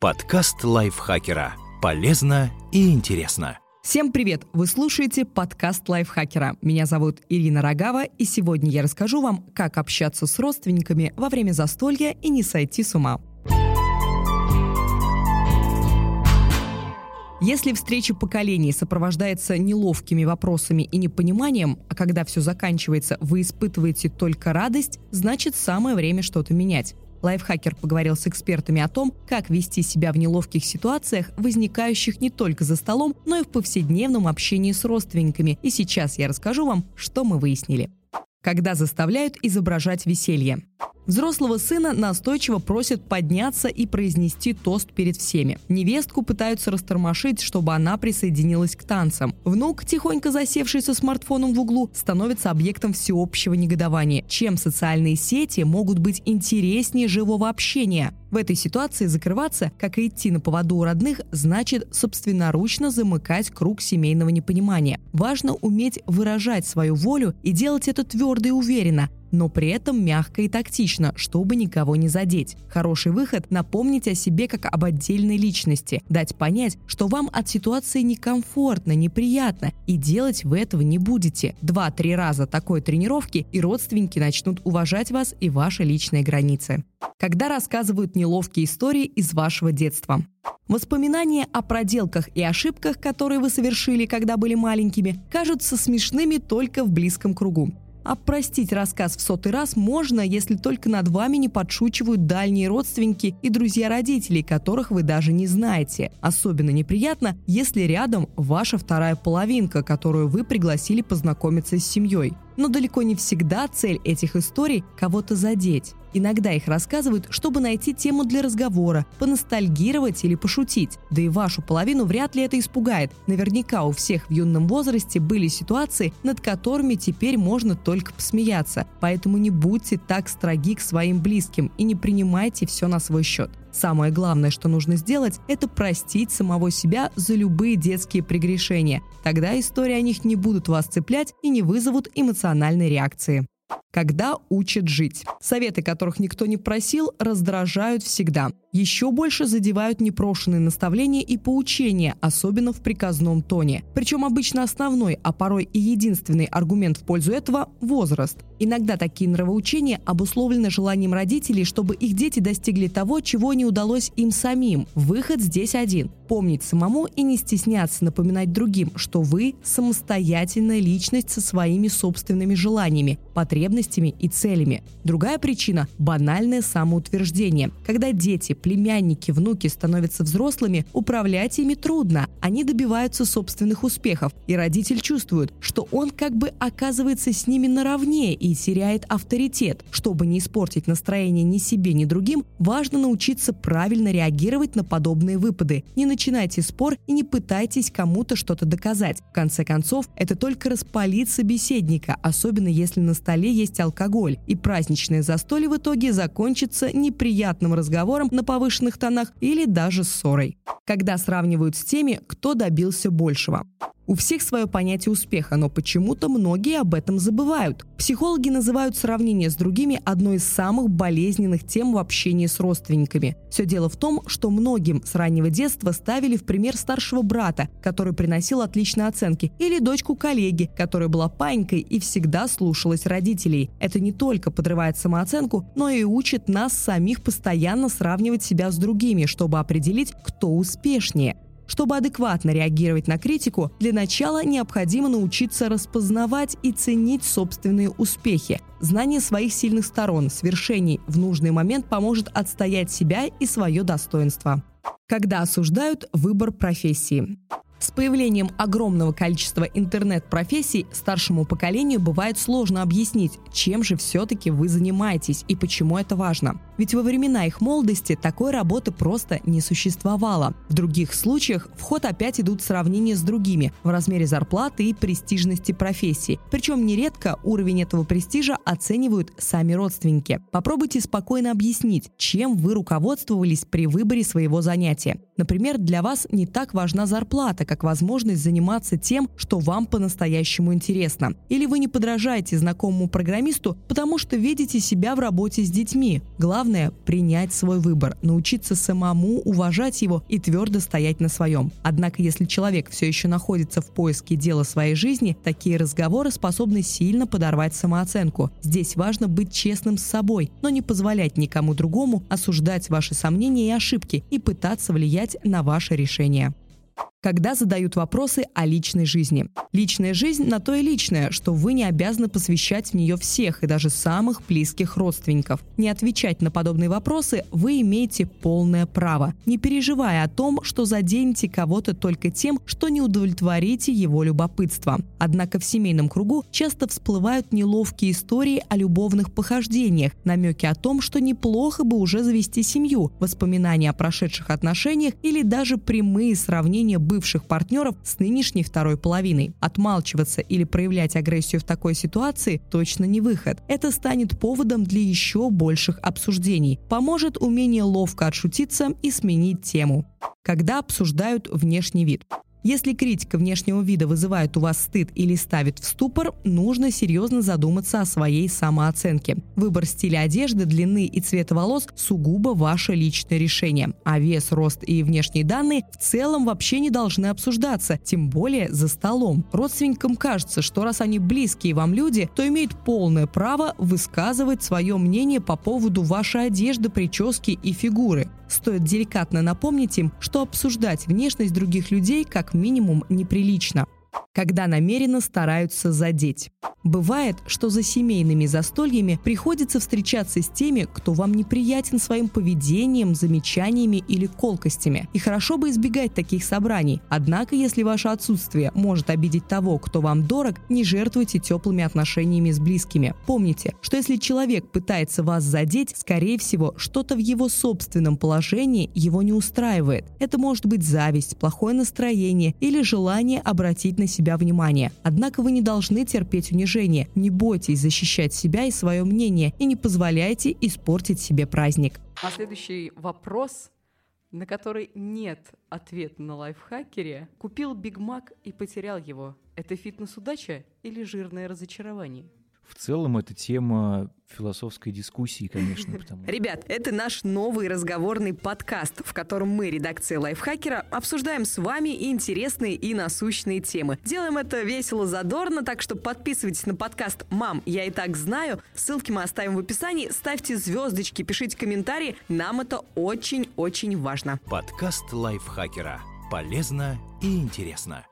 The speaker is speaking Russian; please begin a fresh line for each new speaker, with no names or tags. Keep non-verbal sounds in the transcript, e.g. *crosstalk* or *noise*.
Подкаст лайфхакера. Полезно и интересно.
Всем привет! Вы слушаете подкаст лайфхакера. Меня зовут Ирина Рогава, и сегодня я расскажу вам, как общаться с родственниками во время застолья и не сойти с ума. Если встреча поколений сопровождается неловкими вопросами и непониманием, а когда все заканчивается, вы испытываете только радость, значит самое время что-то менять. Лайфхакер поговорил с экспертами о том, как вести себя в неловких ситуациях, возникающих не только за столом, но и в повседневном общении с родственниками. И сейчас я расскажу вам, что мы выяснили. Когда заставляют изображать веселье. Взрослого сына настойчиво просят подняться и произнести тост перед всеми. Невестку пытаются растормошить, чтобы она присоединилась к танцам. Внук, тихонько засевший со смартфоном в углу, становится объектом всеобщего негодования. Чем социальные сети могут быть интереснее живого общения? В этой ситуации закрываться, как и идти на поводу у родных, значит собственноручно замыкать круг семейного непонимания. Важно уметь выражать свою волю и делать это твердо и уверенно, но при этом мягко и тактично, чтобы никого не задеть. Хороший выход – напомнить о себе как об отдельной личности, дать понять, что вам от ситуации некомфортно, неприятно, и делать вы этого не будете. Два-три раза такой тренировки, и родственники начнут уважать вас и ваши личные границы. Когда рассказывают неловкие истории из вашего детства. Воспоминания о проделках и ошибках, которые вы совершили, когда были маленькими, кажутся смешными только в близком кругу. А простить рассказ в сотый раз можно, если только над вами не подшучивают дальние родственники и друзья родителей, которых вы даже не знаете. Особенно неприятно, если рядом ваша вторая половинка, которую вы пригласили познакомиться с семьей но далеко не всегда цель этих историй – кого-то задеть. Иногда их рассказывают, чтобы найти тему для разговора, поностальгировать или пошутить. Да и вашу половину вряд ли это испугает. Наверняка у всех в юном возрасте были ситуации, над которыми теперь можно только посмеяться. Поэтому не будьте так строги к своим близким и не принимайте все на свой счет. Самое главное, что нужно сделать, это простить самого себя за любые детские прегрешения. Тогда истории о них не будут вас цеплять и не вызовут эмоциональной реакции. Когда учат жить. Советы, которых никто не просил, раздражают всегда. Еще больше задевают непрошенные наставления и поучения, особенно в приказном тоне. Причем обычно основной, а порой и единственный аргумент в пользу этого – возраст. Иногда такие нравоучения обусловлены желанием родителей, чтобы их дети достигли того, чего не удалось им самим. Выход здесь один – помнить самому и не стесняться напоминать другим, что вы – самостоятельная личность со своими собственными желаниями, потребностями и целями. Другая причина – банальное самоутверждение. Когда дети, племянники, внуки становятся взрослыми, управлять ими трудно. Они добиваются собственных успехов, и родитель чувствует, что он как бы оказывается с ними наравне и теряет авторитет. Чтобы не испортить настроение ни себе, ни другим, важно научиться правильно реагировать на подобные выпады. Не начинайте спор и не пытайтесь кому-то что-то доказать. В конце концов, это только распалит собеседника, особенно если на столе есть алкоголь, и праздничное застолье в итоге закончится неприятным разговором на повышенных тонах или даже ссорой. Когда сравнивают с теми, кто добился большего. У всех свое понятие успеха, но почему-то многие об этом забывают. Психологи называют сравнение с другими одной из самых болезненных тем в общении с родственниками. Все дело в том, что многим с раннего детства ставили в пример старшего брата, который приносил отличные оценки, или дочку коллеги, которая была панькой и всегда слушалась родителей. Это не только подрывает самооценку, но и учит нас самих постоянно сравнивать себя с другими, чтобы определить, кто успешнее. Чтобы адекватно реагировать на критику, для начала необходимо научиться распознавать и ценить собственные успехи. Знание своих сильных сторон, свершений в нужный момент поможет отстоять себя и свое достоинство. Когда осуждают выбор профессии. С появлением огромного количества интернет-профессий старшему поколению бывает сложно объяснить, чем же все-таки вы занимаетесь и почему это важно. Ведь во времена их молодости такой работы просто не существовало. В других случаях в ход опять идут сравнения с другими в размере зарплаты и престижности профессии. Причем нередко уровень этого престижа оценивают сами родственники. Попробуйте спокойно объяснить, чем вы руководствовались при выборе своего занятия. Например, для вас не так важна зарплата, как возможность заниматься тем, что вам по-настоящему интересно. Или вы не подражаете знакомому программисту, потому что видите себя в работе с детьми. Главное – принять свой выбор, научиться самому уважать его и твердо стоять на своем. Однако, если человек все еще находится в поиске дела своей жизни, такие разговоры способны сильно подорвать самооценку. Здесь важно быть честным с собой, но не позволять никому другому осуждать ваши сомнения и ошибки и пытаться влиять на ваше решение когда задают вопросы о личной жизни. Личная жизнь на то и личная, что вы не обязаны посвящать в нее всех и даже самых близких родственников. Не отвечать на подобные вопросы вы имеете полное право, не переживая о том, что заденете кого-то только тем, что не удовлетворите его любопытство. Однако в семейном кругу часто всплывают неловкие истории о любовных похождениях, намеки о том, что неплохо бы уже завести семью, воспоминания о прошедших отношениях или даже прямые сравнения бывших партнеров с нынешней второй половиной. Отмалчиваться или проявлять агрессию в такой ситуации точно не выход. Это станет поводом для еще больших обсуждений. Поможет умение ловко отшутиться и сменить тему. Когда обсуждают внешний вид. Если критика внешнего вида вызывает у вас стыд или ставит в ступор, нужно серьезно задуматься о своей самооценке. Выбор стиля одежды, длины и цвета волос – сугубо ваше личное решение. А вес, рост и внешние данные в целом вообще не должны обсуждаться, тем более за столом. Родственникам кажется, что раз они близкие вам люди, то имеют полное право высказывать свое мнение по поводу вашей одежды, прически и фигуры. Стоит деликатно напомнить им, что обсуждать внешность других людей как минимум неприлично когда намеренно стараются задеть. Бывает, что за семейными застольями приходится встречаться с теми, кто вам неприятен своим поведением, замечаниями или колкостями. И хорошо бы избегать таких собраний. Однако, если ваше отсутствие может обидеть того, кто вам дорог, не жертвуйте теплыми отношениями с близкими. Помните, что если человек пытается вас задеть, скорее всего, что-то в его собственном положении его не устраивает. Это может быть зависть, плохое настроение или желание обратить на себя себя внимание. Однако вы не должны терпеть унижение. Не бойтесь защищать себя и свое мнение и не позволяйте испортить себе праздник.
А следующий вопрос на который нет ответа на лайфхакере, купил Биг Мак и потерял его. Это фитнес-удача или жирное разочарование?
В целом, это тема философской дискуссии, конечно. *laughs*
Потому... Ребят, это наш новый разговорный подкаст, в котором мы, редакция Лайфхакера, обсуждаем с вами интересные и насущные темы. Делаем это весело, задорно, так что подписывайтесь на подкаст «Мам, я и так знаю». Ссылки мы оставим в описании. Ставьте звездочки, пишите комментарии. Нам это очень-очень важно.
Подкаст Лайфхакера. Полезно и интересно.